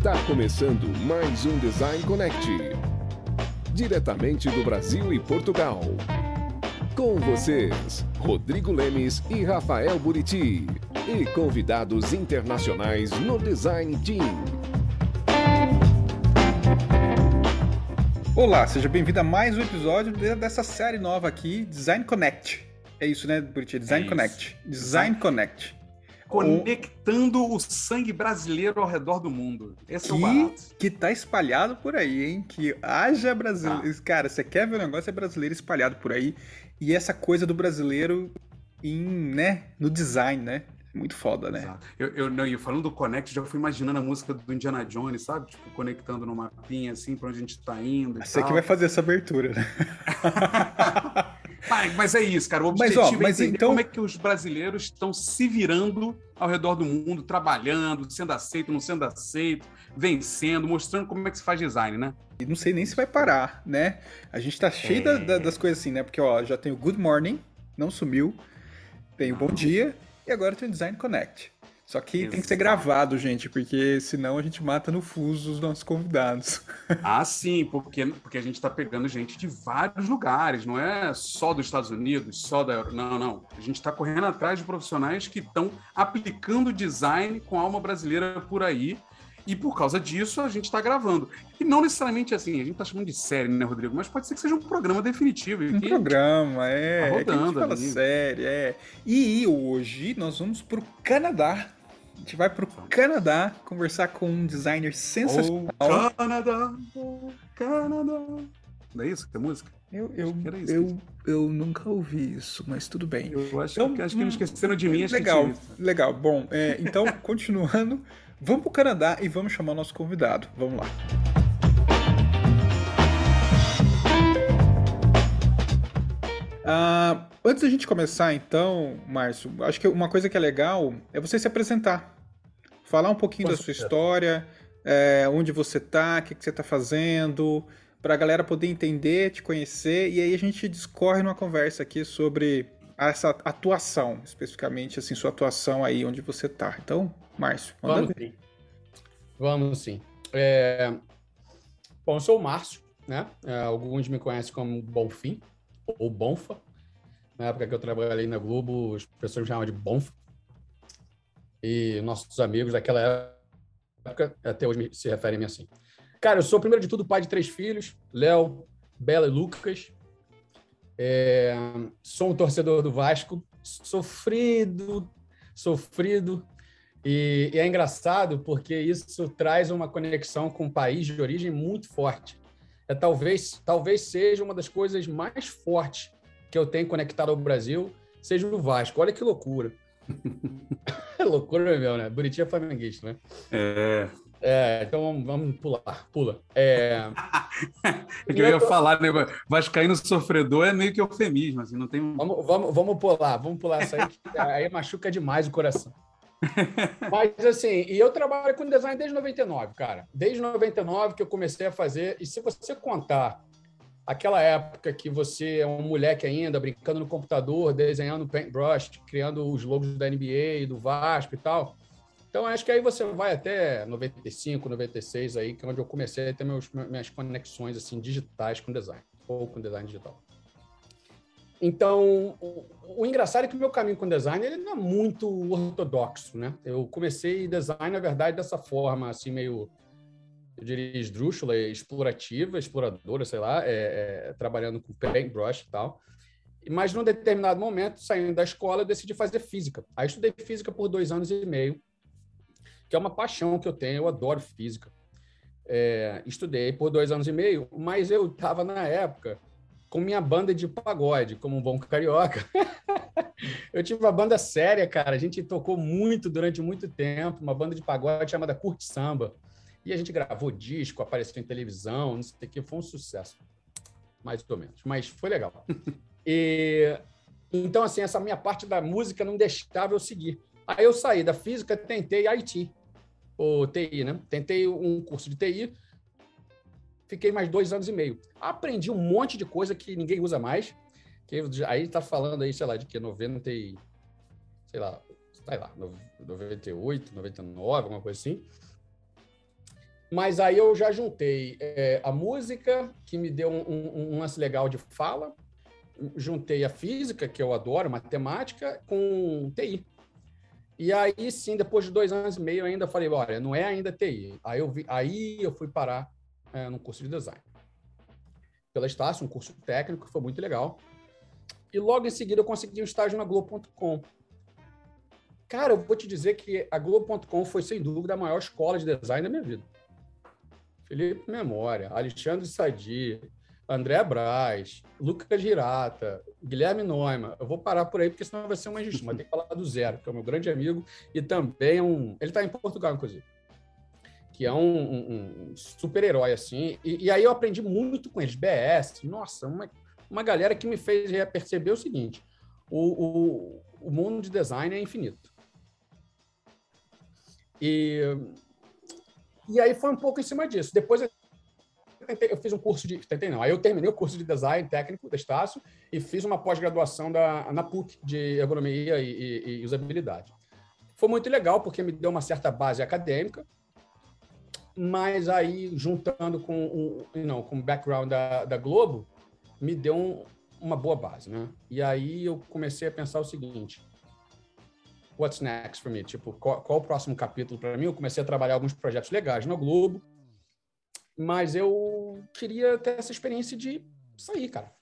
Está começando mais um Design Connect. Diretamente do Brasil e Portugal. Com vocês, Rodrigo Lemes e Rafael Buriti. E convidados internacionais no Design Team. Olá, seja bem-vindo a mais um episódio dessa série nova aqui, Design Connect. É isso, né, Buriti? Design É Connect. Design Connect. Conectando o sangue brasileiro ao redor do mundo. Esse é o Que, barato. que tá espalhado por aí, hein? Que haja brasileiro. Tá. Cara, você quer ver o negócio? É brasileiro espalhado por aí. E essa coisa do brasileiro em, né, no design, né? Muito foda, né? Exato. Eu, eu, não, e falando do Connect, já fui imaginando a música do Indiana Jones, sabe? Tipo, conectando no mapinha, assim, pra onde a gente tá indo. Você que vai fazer essa abertura, né? Mas, mas é isso, cara. O Mas, objetivo ó, mas é então- como é que os brasileiros estão se virando ao redor do mundo, trabalhando, sendo aceito, não sendo aceito, vencendo, mostrando como é que se faz design, né? E não sei nem se vai parar, né? A gente tá cheio da- da- das coisas assim, né? Porque, ó, já tem o Good Morning, não sumiu. Tem o Bom Dia. E agora tem o Design Connect. Só que tem que ser Exato. gravado, gente, porque senão a gente mata no fuso os nossos convidados. Ah, sim, porque, porque a gente está pegando gente de vários lugares, não é só dos Estados Unidos, só da Euro- Não, não. A gente está correndo atrás de profissionais que estão aplicando design com alma brasileira por aí. E por causa disso, a gente está gravando. E não necessariamente assim, a gente está chamando de série, né, Rodrigo? Mas pode ser que seja um programa definitivo. Um programa, é. Tá é que a gente rodando fala ali. sério, é. E hoje nós vamos pro Canadá. A gente vai pro Canadá conversar com um designer sensacional. Oh, Canadá, oh, Canadá. Não é isso que é música? Eu, eu, isso, eu, eu nunca ouvi isso, mas tudo bem. Eu acho, Então, que, acho que hum, não esqueceram de mim. Legal, legal. Bom, é, então, continuando, vamos pro Canadá e vamos chamar o nosso convidado. Vamos lá. Ah, antes da gente começar, então, Márcio, acho que uma coisa que é legal é você se apresentar. Falar um pouquinho Com da sua história, é, onde você tá, o que, que você tá fazendo, para a galera poder entender, te conhecer, e aí a gente discorre numa conversa aqui sobre essa atuação, especificamente, assim, sua atuação aí onde você tá. Então, Márcio, manda Vamos ver. sim. Vamos sim. É, Bom, eu sou o Márcio, né? É, alguns me conhecem como Bonfim, ou Bonfa. Na época que eu trabalhei na Globo, as pessoas me chamavam de Bonfa. E nossos amigos daquela época, até hoje se referem a mim assim. Cara, eu sou, primeiro de tudo, pai de três filhos, Léo, Bela e Lucas. É, sou um torcedor do Vasco, sofrido, sofrido. E, e é engraçado porque isso traz uma conexão com o país de origem muito forte. É talvez, talvez seja uma das coisas mais fortes que eu tenho conectado ao Brasil, seja o Vasco. Olha que loucura. é loucura mesmo, né? Buriti é flamenguista, né? É. É, então vamos, vamos pular, pula. É, É que eu ia falar, né? Vascaíno sofredor é meio que eufemismo, assim, não tem. Vamos, vamos, vamos pular, vamos pular isso aí, que aí machuca demais o coração. Mas assim, e eu trabalho com design desde 99, cara. Desde 99 que eu comecei a fazer, e se você contar aquela época que você é um moleque ainda, brincando no computador, desenhando paintbrush, criando os logos da NBA, do Vasco e tal. Então, acho que aí você vai até 95, 96 aí, que é onde eu comecei a ter meus, minhas conexões assim digitais com design, ou com design digital. Então, o, o engraçado é que o meu caminho com design ele não é muito ortodoxo, né? Eu comecei design, na verdade, dessa forma, assim, meio, eu diria, esdrúxula, explorativa, exploradora, sei lá, é, é, trabalhando com paintbrush e tal. Mas, num determinado momento, saindo da escola, eu decidi fazer física. Aí, estudei física por dois anos e meio, que é uma paixão que eu tenho, eu adoro física. É, estudei por dois anos e meio, mas eu estava, na época, com minha banda de pagode, como um bom carioca. eu tive uma banda séria, cara. A gente tocou muito durante muito tempo, uma banda de pagode chamada Curte Samba. E a gente gravou disco, apareceu em televisão, não sei o que, foi um sucesso. Mais ou menos, mas foi legal. e então, assim, essa minha parte da música não deixava eu seguir. Aí eu saí da física, tentei IT, ou TI, né? Tentei um curso de TI, fiquei mais dois anos e meio. Aprendi um monte de coisa que ninguém usa mais. Que aí tá falando aí, sei lá, de que 90 e, sei lá, sei lá, 98, 99, alguma coisa assim. Mas aí eu já juntei é, a música, que me deu um, um, um, lance legal de fala, juntei a física, que eu adoro, matemática, com TI. E aí sim, depois de dois anos e meio, eu ainda falei, olha, não é ainda TI. Aí eu, vi, aí eu fui parar é, no curso de design. Pela Estácio, um curso técnico, que foi muito legal. E logo em seguida eu consegui um estágio na Globo.com. Cara, eu vou te dizer que a Globo.com foi, sem dúvida, a maior escola de design da minha vida. Felipe Memória, Alexandre Sadi, André Braz, Lucas Girata, Guilherme Neumann. Eu vou parar por aí, porque senão vai ser uma injustiça. Mas tem que falar do Zero, que é o meu grande amigo e também é um. Ele está em Portugal, inclusive. Que é um, um, um super-herói, assim. E, e, aí eu aprendi muito com eles. BS, nossa, uma, uma galera que me fez perceber o seguinte: o, o, o mundo de design é infinito. E e aí foi um pouco em cima disso. Depois eu, tentei, eu fiz um curso de. Tentei não. Aí eu terminei o curso de design técnico da Estácio e fiz uma pós-graduação na PUC de ergonomia e, e, e, usabilidade. Foi muito legal porque me deu uma certa base acadêmica, mas aí juntando com o não, com o background da, da Globo, me deu um, uma boa base, né? E aí eu comecei a pensar o seguinte: what's next for me? Tipo, qual, qual o próximo capítulo para mim? Eu comecei a trabalhar alguns projetos legais no Globo, mas eu queria ter essa experiência de sair, cara.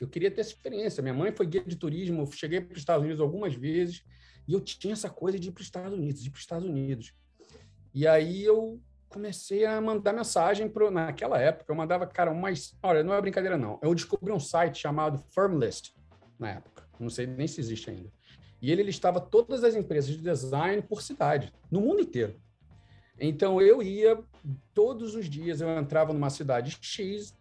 Eu queria ter essa experiência. Minha mãe foi guia de turismo, eu cheguei para os Estados Unidos algumas vezes e eu tinha essa coisa de ir para os Estados Unidos, de ir para os Estados Unidos. E aí eu comecei a mandar mensagem pro, naquela época. Eu mandava, cara, umas. Olha, não é brincadeira, não. Eu descobri um site chamado Firmlist na época. Não sei nem se existe ainda. E ele listava todas as empresas de design por cidade, no mundo inteiro. Então eu ia todos os dias, eu entrava numa cidade X,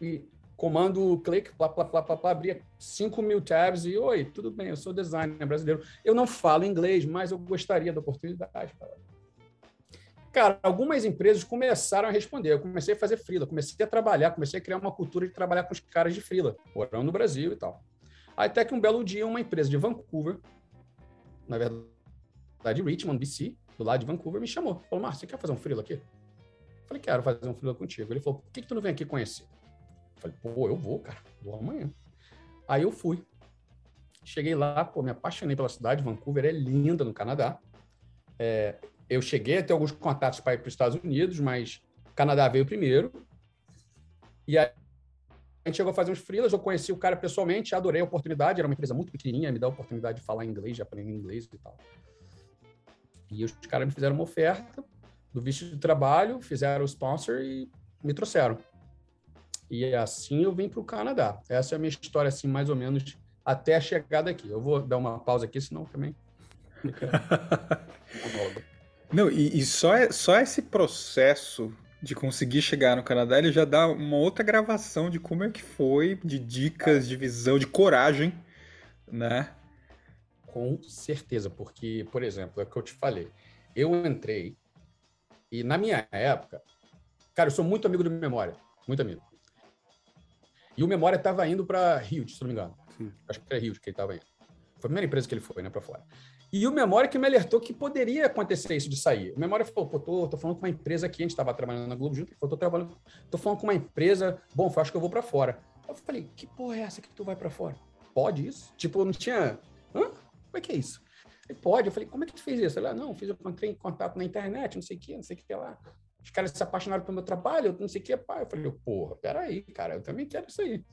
e comando clique, plá, plá, plá, plá, plá, abria 5 mil tabs e oi, tudo bem, eu sou designer brasileiro. Eu não falo inglês, mas eu gostaria da oportunidade. Cara, algumas empresas começaram a responder. Eu comecei a fazer frila, comecei a trabalhar, comecei a criar uma cultura de trabalhar com os caras de frila, morando no Brasil e tal. Até que um belo dia, uma empresa de Vancouver, na verdade, Richmond, BC, do lado de Vancouver, me chamou. Falou, Márcio, você quer fazer um freelo aqui? Falei, quero fazer um freelo contigo. Ele falou, por que, que tu não vem aqui conhecer? Falei, pô, eu vou, cara, vou amanhã. Aí eu fui. Cheguei lá, pô, me apaixonei pela cidade. Vancouver é linda no Canadá. É, eu cheguei a ter alguns contatos para ir para os Estados Unidos, mas Canadá veio primeiro. E aí a gente chegou a fazer uns freelas, eu conheci o cara pessoalmente, adorei a oportunidade, era uma empresa muito pequenininha, me dá a oportunidade de falar inglês, de aprender inglês e tal. E os caras me fizeram uma oferta do visto de trabalho, fizeram o sponsor e me trouxeram. E assim eu vim para o Canadá. Essa é a minha história, assim, mais ou menos, até a chegada aqui. Eu vou dar uma pausa aqui, senão também. Não, e, e só, é, só esse processo de conseguir chegar no Canadá, ele já dá uma outra gravação de como é que foi, de dicas, de visão, de coragem, né? Com certeza, porque, por exemplo, é o que eu te falei. Eu entrei e na minha época, cara, eu sou muito amigo do Memória, muito amigo. E o Memória estava indo para Rio, se não me engano. Sim. Acho que era Rio que ele estava indo. Foi a primeira empresa que ele foi, né, para fora. E o Memória que me alertou que poderia acontecer isso de sair. O Memória falou, pô, tô, tô falando com uma empresa aqui, a gente estava trabalhando na Globo junto, ele falou, tô, trabalhando, tô falando com uma empresa, bom, acho que eu vou para fora. Eu falei, que porra é essa que tu vai para fora? Pode isso? Tipo, não tinha... Hã? Como é que é isso? Ele, pode. Eu falei, como é que tu fez isso? Ele, ah, não, fiz, eu entrei em contato na internet, não sei o que, não sei o que lá. Os caras se apaixonaram pelo meu trabalho, não sei o que, pai. Eu falei, porra, peraí, cara, eu também quero isso aí.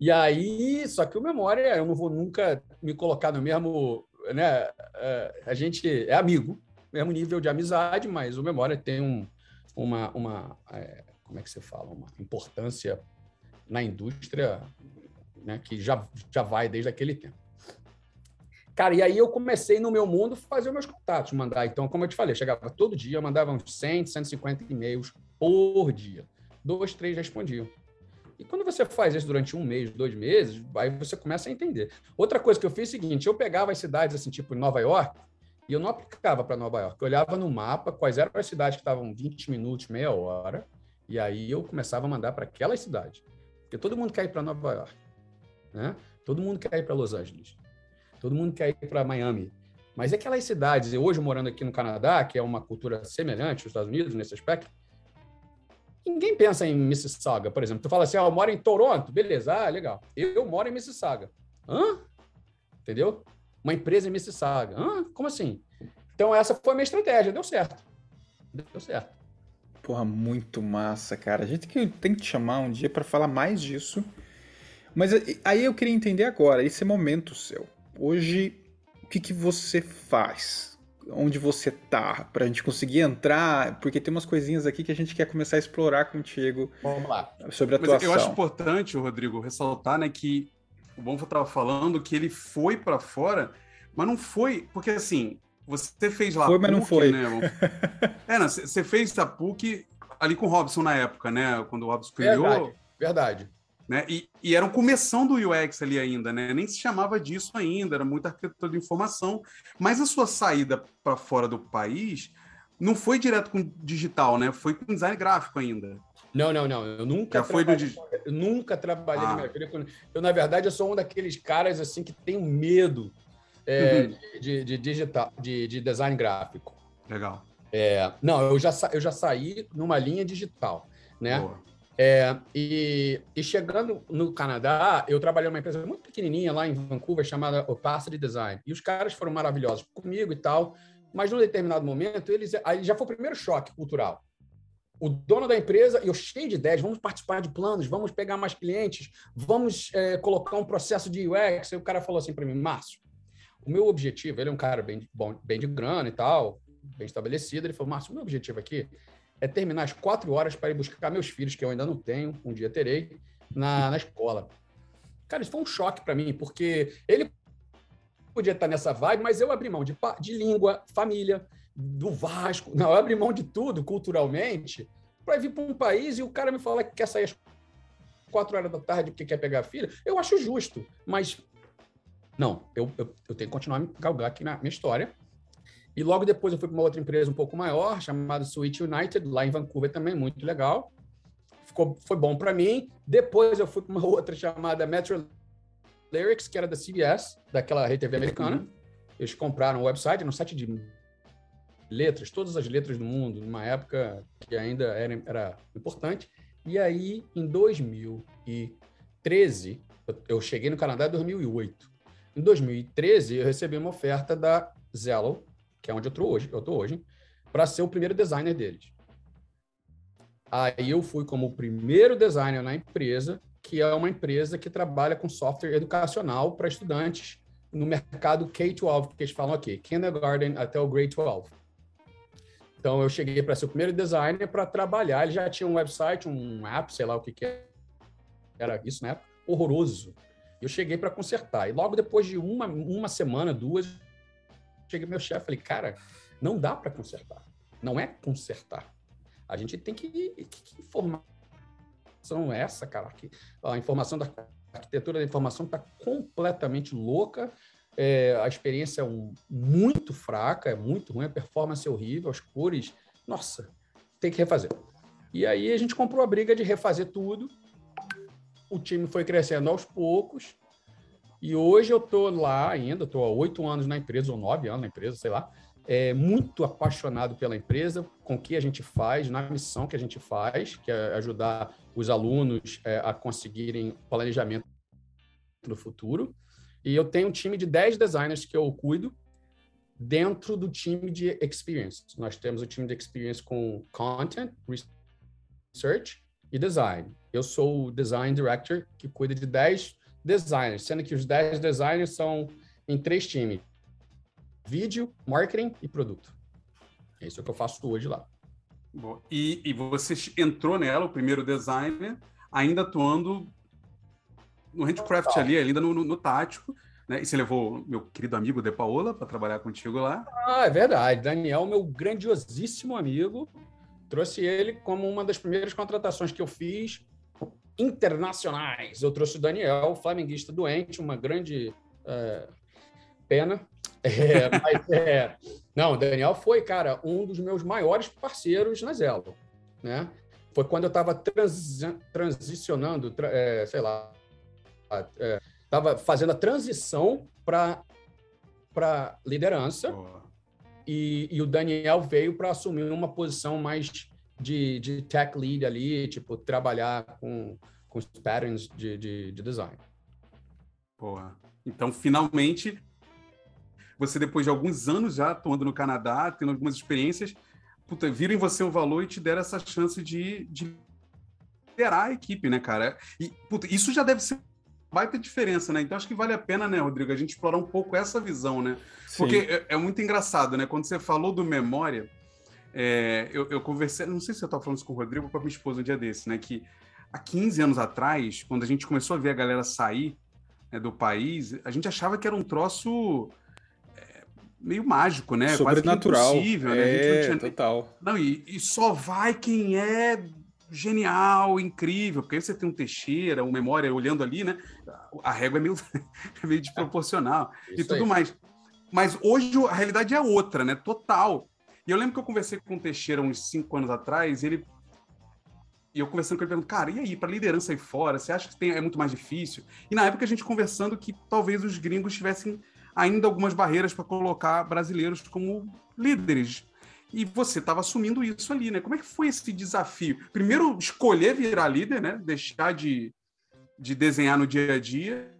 E aí, só que o Memória, eu não vou nunca me colocar no mesmo né, é, a gente é amigo, mesmo nível de amizade, mas o Memória tem um, uma, uma é, como é que você fala, uma importância na indústria né, que já, já vai desde aquele tempo. Cara, e aí eu comecei no meu mundo fazer meus contatos, mandar. Então, como eu te falei, chegava todo dia, mandava uns 100, 150 e-mails por dia. Dois, três respondiam. E quando você faz isso durante um mês, dois meses, aí você começa a entender. Outra coisa que eu fiz é o seguinte: eu pegava as cidades, assim, tipo Nova York, e eu não aplicava para Nova York. Eu olhava no mapa quais eram as cidades que estavam 20 minutos, meia hora, e aí eu começava a mandar para aquelas cidades. Porque todo mundo quer ir para Nova York, né? Todo mundo quer ir para Los Angeles. Todo mundo quer ir para Miami. Mas aquelas cidades, hoje morando aqui no Canadá, que é uma cultura semelhante aos Estados Unidos nesse aspecto, ninguém pensa em Mississauga, por exemplo. Tu fala assim, ah, eu moro em Toronto, beleza, ah, legal. Eu moro em Mississauga. Hã? Entendeu? Uma empresa em Mississauga. Hã? Como assim? Então essa foi a minha estratégia, deu certo. Deu certo. Porra, muito massa, cara. A gente tem que te chamar um dia para falar mais disso. Mas aí eu queria entender agora, esse momento seu. Hoje, o que, que você faz? Onde você tá? Pra gente conseguir entrar, porque tem umas coisinhas aqui que a gente quer começar a explorar contigo. Vamos lá. Sobre a atuação. Mas eu acho importante, Rodrigo, ressaltar, né, que o Bonfa estava falando que ele foi para fora, mas não foi, porque assim, você fez lá. Foi, mas não foi. Né? é, não, você fez a PUC ali com o Robson na época, né? Quando o Robson criou. Verdade. Verdade. Né? E, e era um começão do UX ali ainda, né? Nem se chamava disso ainda, era muita arquitetura de informação. Mas a sua saída para fora do país não foi direto com digital, né? Foi com design gráfico ainda. Não, não, não. Eu nunca Já foi trabalhei, eu nunca trabalhei ah. na minha vida. Eu, na verdade, eu sou um daqueles caras assim que tem medo é, uhum. de, de, digital, de, de design gráfico. Legal. É, não, eu já, eu já saí numa linha digital, né? Boa. É, e, e, chegando no Canadá, eu trabalhei numa empresa muito pequenininha lá em Vancouver chamada Opacity Design. E os caras foram maravilhosos comigo e tal, mas num determinado momento, eles aí já foi o primeiro choque cultural. O dono da empresa, eu cheio de ideias, vamos participar de planos, vamos pegar mais clientes, vamos é, colocar um processo de UX. Aí o cara falou assim para mim, Márcio, o meu objetivo, ele é um cara bem, bom, bem de grana e tal, bem estabelecido. Ele falou, Márcio, o meu objetivo aqui é terminar as quatro horas para ir buscar meus filhos, que eu ainda não tenho, um dia terei, na, na escola. Cara, isso foi um choque para mim, porque ele podia estar nessa vibe, mas eu abri mão de, de língua, família, do Vasco, não, eu abri mão de tudo culturalmente para vir para um país e o cara me fala que quer sair às quatro horas da tarde porque quer pegar a filha. Eu acho justo, mas não, eu, eu, eu tenho que continuar a me galgar aqui na minha história e logo depois eu fui para uma outra empresa um pouco maior, chamada Switch United, lá em Vancouver também, muito legal. Ficou, foi bom para mim. Depois eu fui para uma outra chamada Metro Lyrics, que era da CBS, daquela rede TV americana. Uhum. Eles compraram o website, no site de letras, todas as letras do mundo, numa época que ainda era, era importante. E aí, em 2013, eu cheguei no Canadá em 2008. Em 2013, eu recebi uma oferta da Zello, que é onde eu estou hoje, eu tô hoje, para ser o primeiro designer deles. Aí eu fui como o primeiro designer na empresa, que é uma empresa que trabalha com software educacional para estudantes no mercado K-12, que eles falam aqui, kindergarten até o grade 12. Então eu cheguei para ser o primeiro designer para trabalhar. Ele já tinha um website, um app, sei lá o que, que era isso, né? Horroroso. Eu cheguei para consertar. E logo depois de uma, uma semana, duas, cheguei meu chefe falei, cara, não dá para consertar. Não é consertar. A gente tem que. Que, que informação é essa, cara? Que, a informação da arquitetura da informação está completamente louca. É, a experiência é um, muito fraca, é muito ruim, a performance é horrível, as cores. Nossa, tem que refazer. E aí a gente comprou a briga de refazer tudo. O time foi crescendo aos poucos. E hoje eu estou lá ainda, estou há oito anos na empresa, ou nove anos na empresa, sei lá, é, muito apaixonado pela empresa, com o que a gente faz, na missão que a gente faz, que é ajudar os alunos é, a conseguirem planejamento no futuro. E eu tenho um time de dez designers que eu cuido dentro do time de experience. Nós temos o time de experience com content, research e design. Eu sou o design director que cuida de 10 designers, sendo que os 10 designers são em três times: vídeo, marketing e produto. É isso que eu faço hoje lá. E, e você entrou nela, o primeiro designer, ainda atuando no handcraft ali, ainda no, no, no tático. Né? E você levou meu querido amigo De Paola para trabalhar contigo lá? Ah, é verdade. Daniel, meu grandiosíssimo amigo, trouxe ele como uma das primeiras contratações que eu fiz internacionais. Eu trouxe o Daniel, flamenguista doente, uma grande é, pena. É, mas, é, não, o Daniel foi, cara, um dos meus maiores parceiros na Zelo. Né? Foi quando eu estava transi transicionando, tra é, sei lá, estava é, fazendo a transição para para liderança e, e, o Daniel veio para assumir uma posição mais de, de tech lead ali, tipo, trabalhar com, com os patterns de, de, de design. Boa. Então, finalmente, você, depois de alguns anos já atuando no Canadá, tendo algumas experiências, puta, viram em você o valor e te deram essa chance de, de liderar a equipe, né, cara? E, puta, isso já deve ser baita diferença, né? Então acho que vale a pena, né, Rodrigo, a gente explorar um pouco essa visão, né? Sim. Porque é, é, muito engraçado, né? Quando você falou do memória, é, eu, eu, conversei, não sei se eu estava falando isso com o Rodrigo ou com a minha esposa um dia desse, né? Que há 15 anos atrás, quando a gente começou a ver a galera sair né, do país, a gente achava que era um troço é, meio mágico, né? Sobrenatural. Quase impossível, né? Gente não é, tinha... total. Não, e, e só vai quem é genial, incrível, porque aí você tem um Teixeira, um Memória olhando ali, né? A régua é meio, é meio desproporcional e tudo aí. mais. Mas hoje a realidade é outra, né? Total. E eu lembro que eu conversei com o Teixeira uns cinco anos atrás, ele e eu conversando com ele, perguntando, cara, e aí, para liderança aí fora, você acha que tem, é muito mais difícil? E na época a gente conversando que talvez os gringos tivessem ainda algumas barreiras para colocar brasileiros como líderes e você estava assumindo isso ali, né? Como é que foi esse desafio? Primeiro, escolher virar líder, né? Deixar de, de desenhar no dia a dia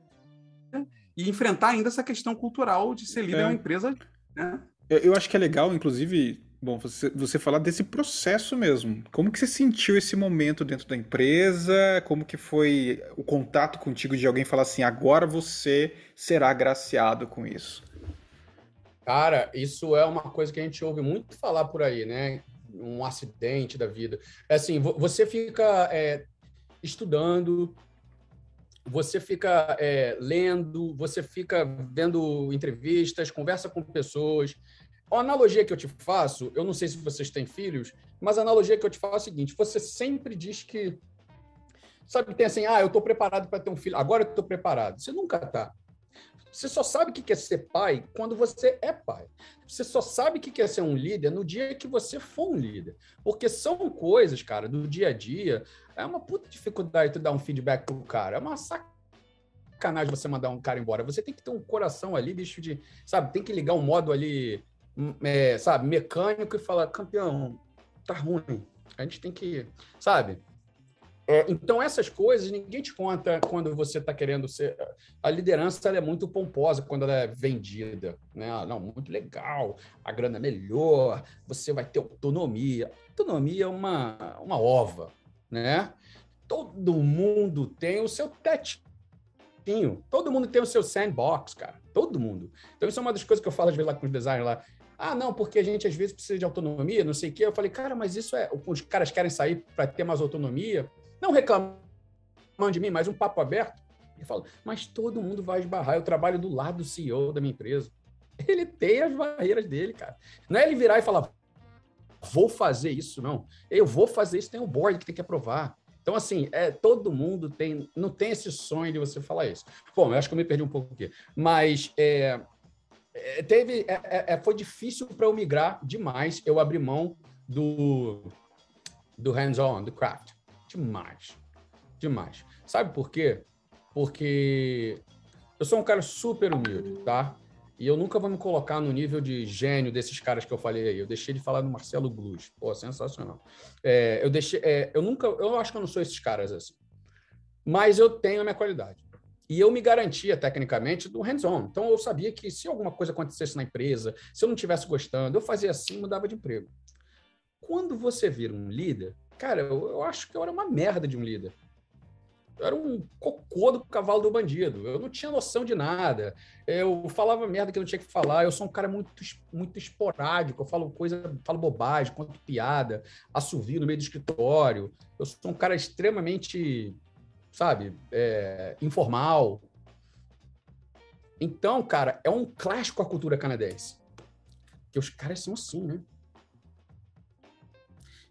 e enfrentar ainda essa questão cultural de ser líder é. uma empresa, né? Eu, eu, acho que é legal, inclusive, bom, você, você falar desse processo mesmo. Como que você sentiu esse momento dentro da empresa? Como que foi o contato contigo de alguém falar assim, agora você será agraciado com isso? Cara, isso é uma coisa que a gente ouve muito falar por aí, né? Um acidente da vida. É assim, você fica é, estudando, você fica é, lendo, você fica vendo entrevistas, conversa com pessoas. A analogia que eu te faço, eu não sei se vocês têm filhos, mas a analogia que eu te faço é a seguinte: você sempre diz que. Sabe, tem assim, ah, eu estou preparado para ter um filho, agora eu estou preparado. Você nunca está. Você só sabe o que é ser pai quando você é pai. Você só sabe o que é ser um líder no dia que você for um líder. Porque são coisas, cara, do dia a dia. É uma puta dificuldade tu dar um feedback pro cara. É uma sacanagem você mandar um cara embora. Você tem que ter um coração ali, bicho de. Sabe, tem que ligar um modo ali, é, sabe, mecânico e falar: campeão, tá ruim. A gente tem que. Sabe? É, então, essas coisas ninguém te conta quando você está querendo ser. A liderança é muito pomposa quando ela é vendida. Né? Ah, não, muito legal, a grana é melhor, você vai ter autonomia. Autonomia é uma, uma ova. Né? Todo mundo tem o seu tetinho, todo mundo tem o seu sandbox, cara. Todo mundo. Então, isso é uma das coisas que eu falo às vezes lá com os designers lá. Ah, não, porque a gente às vezes precisa de autonomia, não sei o quê. Eu falei, cara, mas isso é. Os caras querem sair para ter mais autonomia não reclamando de mim, mas um papo aberto. Ele fala, mas todo mundo vai esbarrar. Eu trabalho do lado do CEO da minha empresa. Ele tem as barreiras dele, cara. Não é ele virar e falar, vou fazer isso, não. Eu vou fazer isso, tem um board que tem que aprovar. Então, assim, é, todo mundo tem, não tem esse sonho de você falar isso. Bom, eu acho que eu me perdi um pouco aqui. Mas é teve, é, é, é foi difícil para eu migrar demais. Eu abri mão do, do hands-on, do craft. Demais. Demais. Sabe por quê? Porque eu sou um cara super humilde, tá? E eu nunca vou me colocar no nível de gênio desses caras que eu falei aí. Eu deixei de falar do Marcelo Gluz. Pô, sensacional. É, eu deixei. É, eu nunca. Eu acho que eu não sou esses caras assim. Mas eu tenho a minha qualidade. E eu me garantia, tecnicamente, do hands-on. Então, eu sabia que se alguma coisa acontecesse na empresa, se eu não estivesse gostando, eu fazia assim mudava de emprego. Quando você vira um líder, Cara, eu, eu acho que eu era uma merda de um líder. Eu era um cocô do cavalo do bandido. Eu não tinha noção de nada. Eu falava merda que eu não tinha que falar. Eu sou um cara muito, muito esporádico. Eu falo coisa, falo bobagem, conto piada, assovio no meio do escritório. Eu sou um cara extremamente, sabe, é, informal. Então, cara, é um clássico a cultura canadense. Que os caras são assim, né?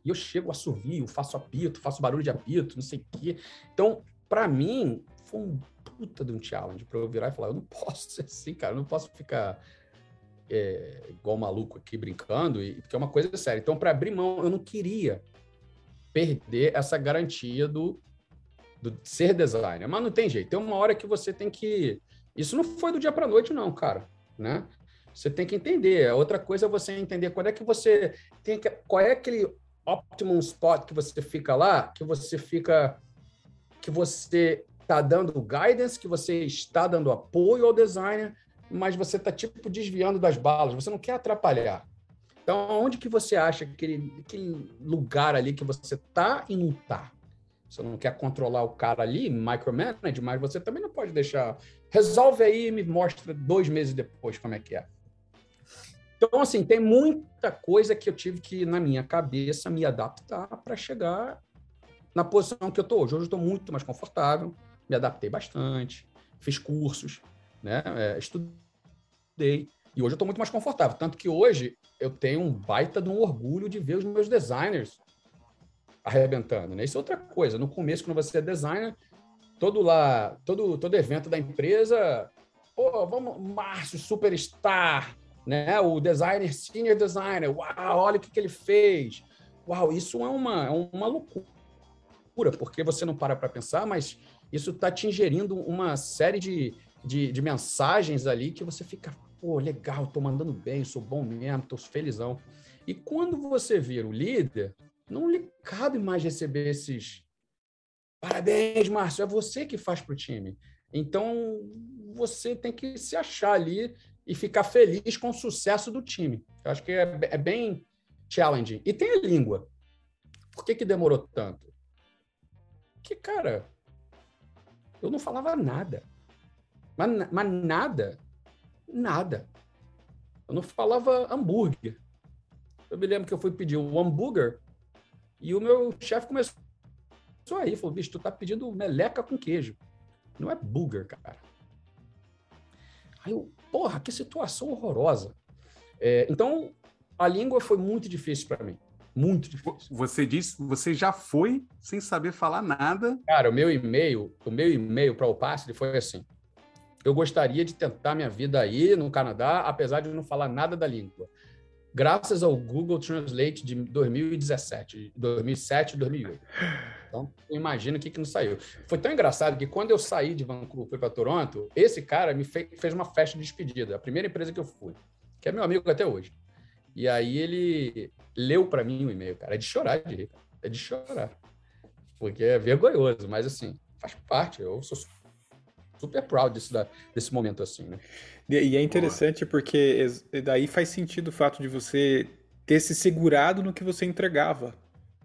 E eu chego, assovio, faço apito, faço barulho de apito, não sei o quê. Então, para mim, foi um puta de um challenge para eu virar e falar: eu não posso ser assim, cara, eu não posso ficar é, igual maluco aqui brincando, e, porque é uma coisa séria. Então, para abrir mão, eu não queria perder essa garantia do, do ser designer. Mas não tem jeito. Tem uma hora que você tem que. Isso não foi do dia para noite, não, cara. Né? Você tem que entender. Outra coisa é você entender quando é que você tem que, qual é aquele optimum spot que você fica lá, que você fica que você está dando guidance, que você está dando apoio ao designer, mas você está tipo desviando das balas, você não quer atrapalhar. Então, onde que você acha aquele, aquele lugar ali que você está e não está? Você não quer controlar o cara ali, micromanage, mas você também não pode deixar. Resolve aí e me mostra dois meses depois como é que é. Então, assim, tem muita coisa que eu tive que, na minha cabeça, me adaptar para chegar na posição que eu estou hoje. Hoje eu estou muito mais confortável, me adaptei bastante, fiz cursos, né? É, estudei. E hoje eu estou muito mais confortável. Tanto que hoje eu tenho um baita de um orgulho de ver os meus designers arrebentando, né? Isso é outra coisa. No começo, quando você é designer, todo lá, todo, todo evento da empresa, pô, vamos, Márcio, superstar, né? O designer, senior designer, uau, olha o que, que ele fez. Uau, isso é uma, é uma loucura, porque você não para para pensar, mas isso está te ingerindo uma série de, de, de, mensagens ali que você fica, pô, legal, tô mandando bem, sou bom mesmo, tô felizão. E quando você vira o líder, não lhe cabe mais receber esses parabéns, Márcio, é você que faz para o time. Então, você tem que se achar ali e ficar feliz com o sucesso do time. Eu acho que é, é bem challenging. E tem a língua. Por que, que demorou tanto? Que, cara, eu não falava nada. Mas, mas nada. Nada. Eu não falava hambúrguer. Eu me lembro que eu fui pedir um hambúrguer e o meu chefe começou aí, falou, bicho, tu tá pedindo meleca com queijo. Não é burger, cara. Aí eu, porra, que situação horrorosa. É, então, a língua foi muito difícil para mim. Muito difícil. Você disse, você já foi sem saber falar nada. Cara, o meu e-mail, o meu e-mail para o passe foi assim: eu gostaria de tentar minha vida aí no Canadá, apesar de não falar nada da língua graças ao Google Translate de 2017, 2007 e 2008. Então, imagina o que, que não saiu. Foi tão engraçado que quando eu saí de Vancouver fui para Toronto, esse cara me fez, fez uma festa de despedida, a primeira empresa que eu fui, que é meu amigo até hoje. E aí ele leu para mim o e-mail, cara. É de chorar de rir, é de chorar. Porque é vergonhoso, mas assim, faz parte. Eu sou super proud desse, desse momento assim, né? E é interessante Boa. porque daí faz sentido o fato de você ter se segurado no que você entregava.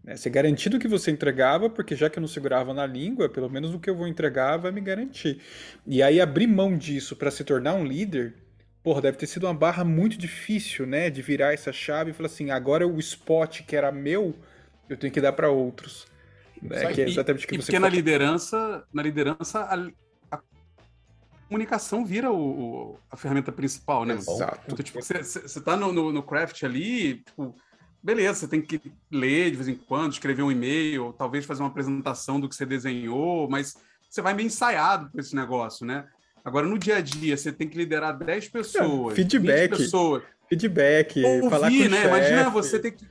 Né? Ser garantido que você entregava, porque já que eu não segurava na língua, pelo menos o que eu vou entregar vai me garantir. E aí abrir mão disso para se tornar um líder, porra, deve ter sido uma barra muito difícil, né? De virar essa chave e falar assim, agora o spot que era meu, eu tenho que dar para outros. Né? Que é exatamente o que e você porque na liderança, na liderança comunicação vira o, o, a ferramenta principal, né? Exato. Então, tipo, você, você tá no, no, no, craft ali, tipo, beleza, você tem que ler de vez em quando, escrever um e-mail, talvez fazer uma apresentação do que você desenhou, mas você vai meio ensaiado para esse negócio, né? Agora, no dia a dia, você tem que liderar 10 pessoas, feedback, pessoas. Feedback, ouvir, falar com né? Imagina você ter que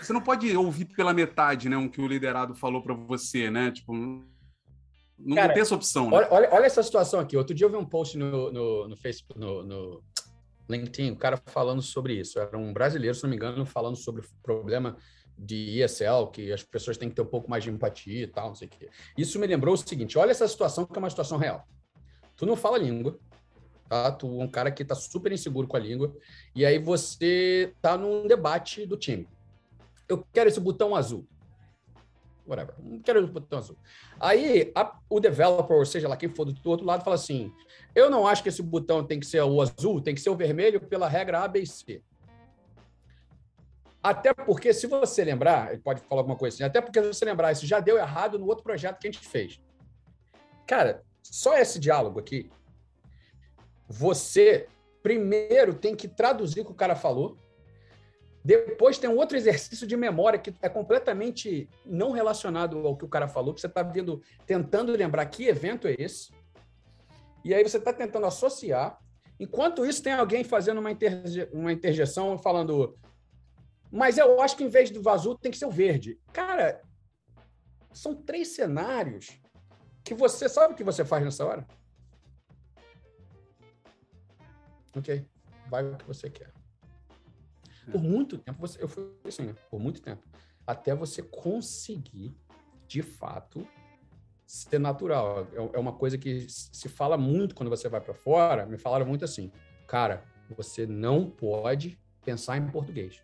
você não pode ouvir pela metade, né, o que o liderado falou para você, né? Tipo, não, Cara, tem essa opção, né? Olha, olha, essa situação aqui. Outro dia eu vi um post no, no, no Facebook, no, no LinkedIn, o cara falando sobre isso. Era um brasileiro, se não me engano, falando sobre o problema de ESL, que as pessoas têm que ter um pouco mais de empatia e tal, não sei o quê. Isso me lembrou o seguinte: olha essa situação que é uma situação real. Tu não fala língua, tá? Tu é um cara que tá super inseguro com a língua, e aí você tá num debate do time. Eu quero esse botão azul whatever, não quero o botão azul. Aí a, o developer, ou seja lá quem for do, do, outro lado, fala assim: eu não acho que esse botão tem que ser o azul, tem que ser o vermelho pela regra A, B e C. Até porque, se você lembrar, ele pode falar alguma coisa assim, até porque se você lembrar, isso já deu errado no outro projeto que a gente fez. Cara, só esse diálogo aqui, você primeiro tem que traduzir o que o cara falou, depois tem um outro exercício de memória que é completamente não relacionado ao que o cara falou, que você está vendo, tentando lembrar que evento é esse. E aí você está tentando associar. Enquanto isso, tem alguém fazendo uma, interje uma interjeção falando. Mas eu acho que em vez do azul tem que ser o verde. Cara, são três cenários que você sabe o que você faz nessa hora? Ok. vai o que você quer. Por muito tempo, você, eu fui assim, né? por muito tempo, até você conseguir, de fato, ser natural. É, é uma coisa que se fala muito quando você vai para fora. Me falaram muito assim, cara, você não pode pensar em português.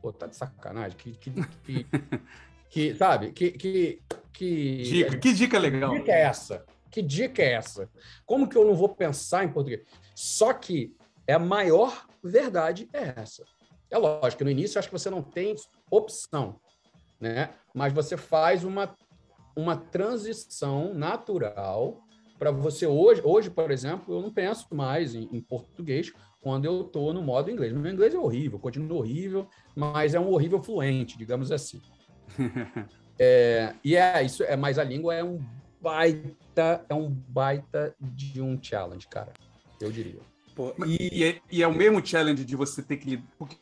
Pô, tá de sacanagem? Que, que, que, que sabe? Que, que, que, dica, que dica legal. Que dica é essa? Que dica é essa? Como que eu não vou pensar em português? Só que é a maior verdade é essa. É lógico que no início eu acho que você não tem opção, né? Mas você faz uma, uma transição natural para você hoje, hoje, por exemplo, eu não penso mais em, em português quando eu estou no modo inglês. Meu inglês é horrível, continua horrível, mas é um horrível fluente, digamos assim. é, e é isso, é, mas a língua é um baita, é um baita de um challenge, cara. Eu diria. Pô, e, e, é, e, é, o mesmo challenge de você ter que. Porque,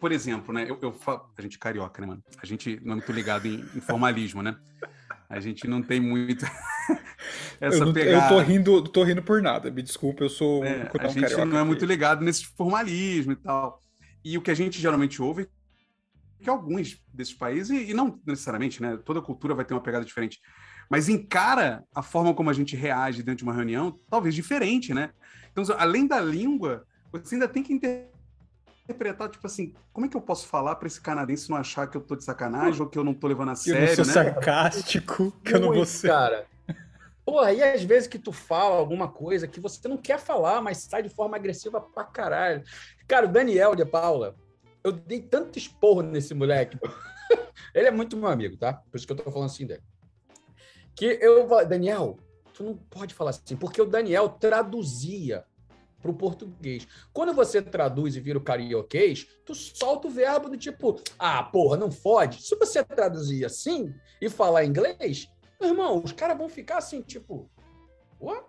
por exemplo, né? Eu, eu falo, a gente é carioca, né, mano? A gente não é muito ligado em, em formalismo, né? A gente não tem muito essa eu não, pegada. Eu tô rindo, tô rindo por nada, me desculpa, eu sou é, um A gente não é muito ligado nesse formalismo e tal. E o que a gente geralmente ouve é que alguns desses países, e não necessariamente, né? Toda cultura vai ter uma pegada diferente, mas encara a forma como a gente reage dentro de uma reunião, talvez diferente, né? Então, além da língua, você ainda tem que interpretar, tipo assim, como é que eu posso falar para esse canadense não achar que eu tô de sacanagem ou que eu não tô levando a sério, eu não sou né? sarcástico, que eu não vou ser. Cara, Porra, e às vezes que tu fala alguma coisa que você não quer falar, mas sai de forma agressiva pra caralho. Cara, o Daniel de Paula, eu dei tanto esporro nesse moleque. Ele é muito meu amigo, tá? Por isso que eu tô falando assim dele. Que eu, Daniel, tu não pode falar assim, porque o Daniel traduzia para o português. Quando você traduz e vira o carioquês, tu solta o verbo do tipo, ah, porra, não fode. Se você traduzir assim e falar inglês, meu irmão, os caras vão ficar assim, tipo, what?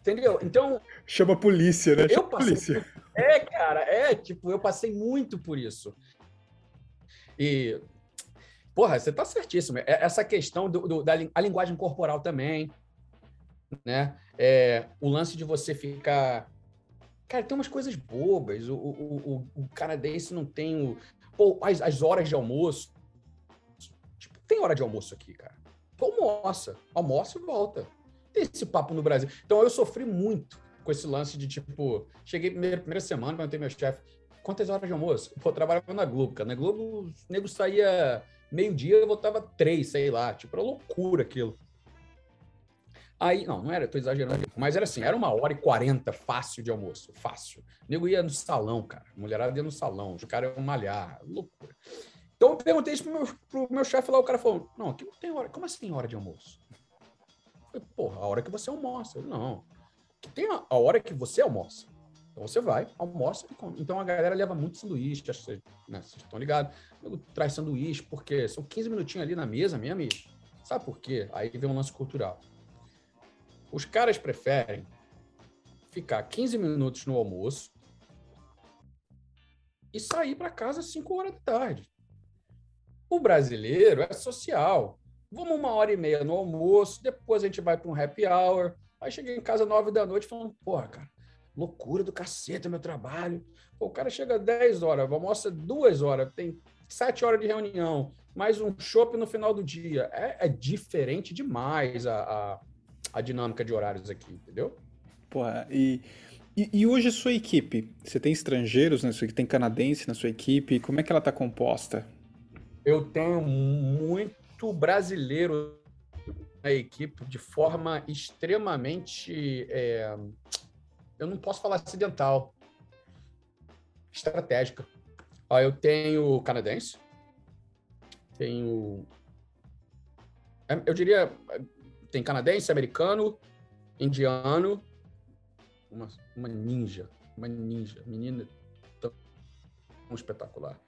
Entendeu? Então. Chama a polícia, né? Eu passei. Polícia. É, cara, é, tipo, eu passei muito por isso. E. Porra, você tá certíssimo. É, essa questão do, do, da a linguagem corporal também, né? É, o lance de você ficar. Cara, tem umas coisas bobas. O, o, o, o canadense não tem o. Pô, as, as horas de almoço. Tipo, tem hora de almoço aqui, cara almoça, almoça e volta. Tem esse papo no Brasil. Então eu sofri muito com esse lance de tipo, cheguei primeira, primeira semana, perguntei meu chefe, quantas horas de almoço? Pô, eu trabalhava na Globo, cara. Na Globo, o nego saía meio-dia e voltava três, sei lá. Tipo, era loucura aquilo. Aí, não, não era, tô exagerando, mas era assim, era uma hora e quarenta fácil de almoço, fácil. O nego ia no salão, cara. Mulherada ia no salão, os caras iam malhar, loucura. Então eu perguntei isso pro meu, pro meu chefe lá, o cara falou: Não, aqui não tem hora. Como assim hora de almoço? Eu falei, porra, a hora que você almoça. Eu, não. Tem a, a, hora que você almoça. Então você vai, almoça e come. Então a galera leva muito sanduíche, vocês, né, vocês estão ligados. Traz sanduíche, porque são 15 minutinhos ali na mesa mesmo. E sabe por quê? Aí vem um lance cultural. Os caras preferem ficar 15 minutos no almoço e sair para casa às 5 horas da tarde. O brasileiro é social. Vamos uma hora e meia no almoço, depois a gente vai para um happy hour. Aí cheguei em casa nove da noite falando, porra, cara, loucura do cacete meu trabalho. Pô, o cara chega 10 horas, almoça duas horas, tem sete horas de reunião, mais um shopping no final do dia. É, é diferente demais a, a, a, dinâmica de horários aqui, entendeu? Porra, e, e, e, hoje a sua equipe? Você tem estrangeiros na sua equipe? Tem canadense na sua equipe? Como é que ela está composta? eu tenho muito brasileiro na equipe de forma extremamente. É, eu não posso falar acidental, estratégica. Ó, eu tenho canadense, tenho. É, eu diria. Tem canadense, americano, indiano, uma, uma ninja, uma ninja, menina tão espetacular.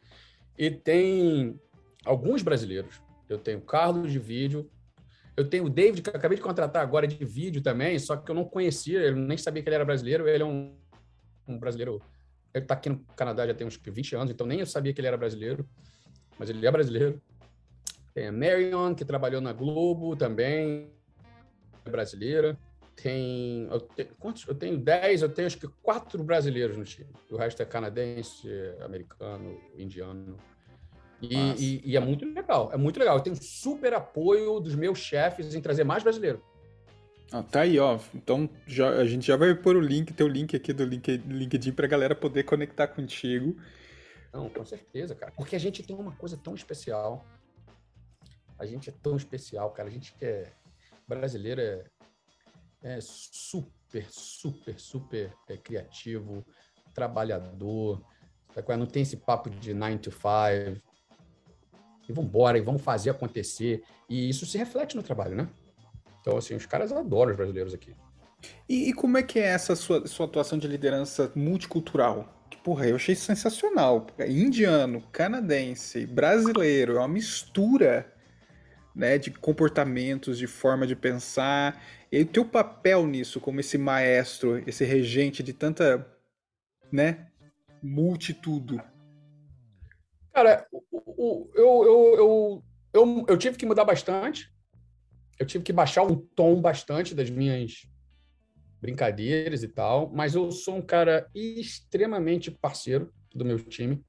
E tem alguns brasileiros. Eu tenho Carlos de vídeo, eu tenho o David, que acabei de contratar agora de vídeo também, só que eu não conhecia, eu nem sabia que ele era brasileiro. Ele é um, um brasileiro. Ele está aqui no Canadá já tem uns 20 anos, então nem eu sabia que ele era brasileiro, mas ele é brasileiro. Tem a Marion, que trabalhou na Globo também, brasileira. tem. Eu tenho, quantos? Eu tenho 10, eu tenho acho que quatro brasileiros no time. O resto é canadense, americano, indiano. E, e, e, é muito legal, é muito legal. Eu tenho super apoio dos meus chefes em trazer mais brasileiro. Ah, tá aí, ó. Então já, a gente já vai pôr o link, teu link aqui do LinkedIn pra galera poder conectar contigo. Não, com certeza, cara. Porque a gente tem uma coisa tão especial. A gente é tão especial, cara. A gente é brasileiro é, é super, super, super é, criativo, trabalhador. Não tem esse papo de 9 to 5 e vamos embora, e vamos fazer acontecer. E isso se reflete no trabalho, né? Então, assim, os caras adoram os brasileiros aqui. E, e como é que é essa sua, sua atuação de liderança multicultural? Que, porra, eu achei sensacional. Indiano, canadense, brasileiro, é uma mistura né, de comportamentos, de forma de pensar. E o teu papel nisso, como esse maestro, esse regente de tanta, né, multitudo. Cara, eu, eu, eu, eu, eu tive que mudar bastante. Eu tive que baixar o tom bastante das minhas brincadeiras e tal, mas eu sou um cara extremamente parceiro do meu time.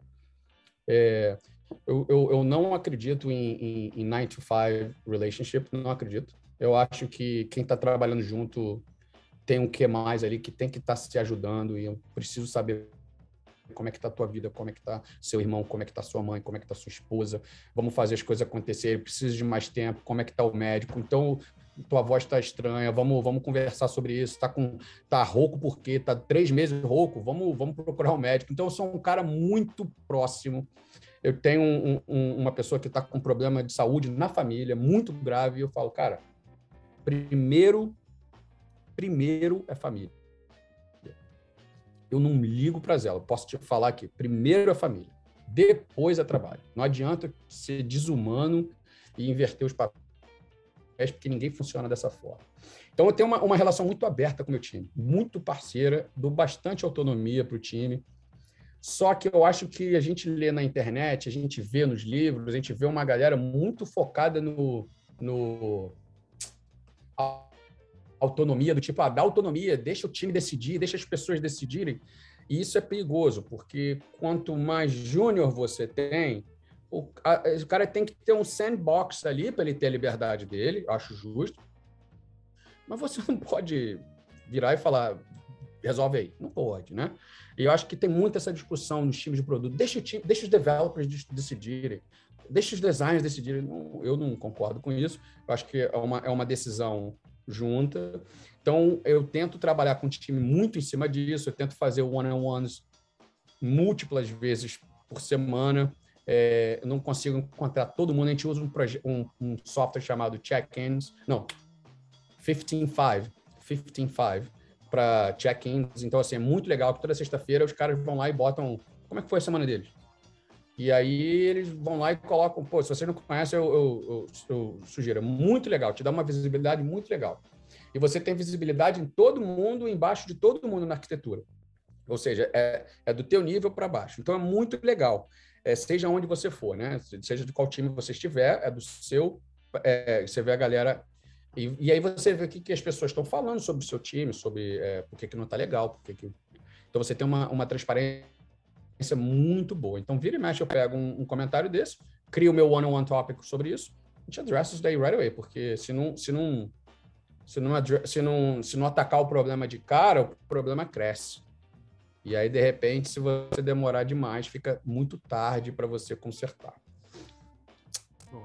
Eu, eu, eu, não acredito em, em, em 9 to 5 relationship, não acredito. Eu acho que quem está trabalhando junto tem um que mais ali que tem que estar tá se ajudando e eu preciso saber como é que tá a tua vida, como é que tá seu irmão, como é que tá sua mãe, como é que tá sua esposa, vamos fazer as coisas acontecerem, preciso de mais tempo, como é que tá o médico, então tua voz está estranha, vamos, vamos conversar sobre isso, tá com tá rouco porque tá três meses rouco, vamos, vamos procurar um médico. Então eu sou um cara muito próximo. Eu tenho um, um, uma pessoa que está com problema de saúde na família, muito grave, e eu falo, cara, primeiro, primeiro é família eu não ligo para ela. Posso te falar aqui, primeiro a família, depois é trabalho. Não adianta ser desumano e inverter os papéis, porque ninguém funciona dessa forma. Então, eu tenho uma, uma relação muito aberta com o meu time, muito parceira, dou bastante autonomia para o time. Só que eu acho que a gente lê na internet, a gente vê nos livros, a gente vê uma galera muito focada no, no autonomia, do tipo, ah, dá autonomia, deixa o time decidir, deixa as pessoas decidirem. E isso é perigoso, porque quanto mais júnior você tem, o, a, o, cara tem que ter um sandbox ali para ele ter a liberdade dele, acho justo. Mas você não pode virar e falar, resolve aí. Não pode, né? E eu acho que tem muita essa discussão nos times de produto. Deixa, o time, deixa os developers decidirem, deixa os designers decidirem. eu não concordo com isso. Eu acho que é uma, é uma decisão junta. Então, eu tento trabalhar com o time muito em cima disso, eu tento fazer one-on-ones múltiplas vezes por semana. É, eu não consigo encontrar todo mundo, a gente usa um, um, um software chamado Check-ins, não, 15.5, 15.5 para check-ins. Então, assim, é muito legal que toda sexta-feira os caras vão lá e botam como é que foi a semana deles. E aí eles vão lá e colocam, pô, se você não conhece, eu, eu, eu, eu sugiro. É muito legal, te dá uma visibilidade muito legal. E você tem visibilidade em todo mundo, embaixo de todo mundo na arquitetura. Ou seja, é, é do teu nível para baixo. Então é muito legal. É, seja onde você for, né? Seja de qual time você estiver, é do seu. É, você vê a galera. E, e, aí você vê o que, que as pessoas estão falando sobre o seu time, sobre é, por que, não está legal, que. Então você tem uma, uma transparência muito boa. Então, vira e mexe, eu pego um, um comentário desse, crio o meu one-on-one tópico sobre isso, a gente addressa isso daí right away, porque se não, se não, se não, se não, se não atacar o problema de cara, o problema cresce. E aí, de repente, se você demorar demais, fica muito tarde para você consertar.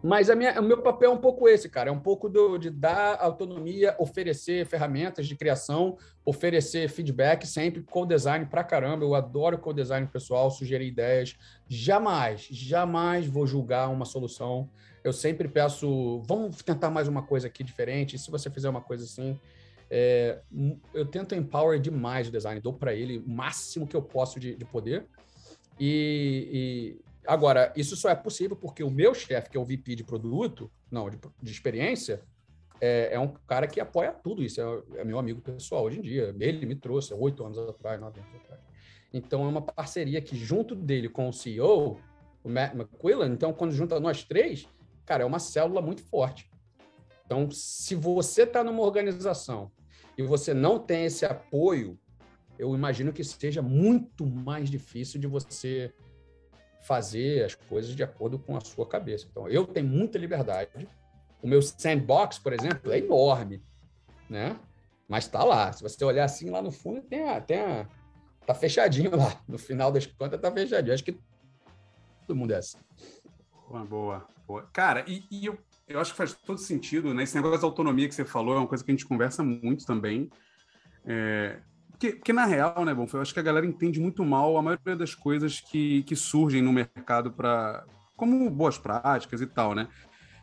Mas minha, o meu papel é um pouco esse, cara. É um pouco do, de dar autonomia, oferecer ferramentas de criação, oferecer feedback sempre com design pra caramba. Eu adoro co-design pessoal, sugerir ideias. Jamais, jamais vou julgar uma solução. Eu sempre peço, vamos tentar mais uma coisa aqui diferente. Se você fizer uma coisa assim, é, eu tento empower demais o design, dou para ele o máximo que eu posso de, de poder. E, e Agora, isso só é possível porque o meu chefe, que é o VP de produto, não, de, de experiência, é, é, um cara que apoia tudo isso. É, é, meu amigo pessoal hoje em dia. Ele me trouxe oito anos atrás, nove anos atrás. Então, é uma parceria que, junto dele com o CEO, o Matt McQuillan, então, quando junta nós três, cara, é uma célula muito forte. Então, se você está numa organização e você não tem esse apoio, eu imagino que seja muito mais difícil de você fazer as coisas de acordo com a sua cabeça. Então, eu tenho muita liberdade. O meu sandbox, por exemplo, é enorme, né? Mas está lá. Se você olhar assim lá no fundo, tem a, tem a, tá fechadinho lá. No final das contas, tá fechadinho. Acho que todo mundo é assim. Boa, boa. boa. Cara, e, e eu, eu acho que faz todo sentido, né? Esse negócio da autonomia que você falou é uma coisa que a gente conversa muito também. É, porque, porque, na real, né, bom, eu acho que a galera entende muito mal a maioria das coisas que, que surgem no mercado para como boas práticas e tal, né?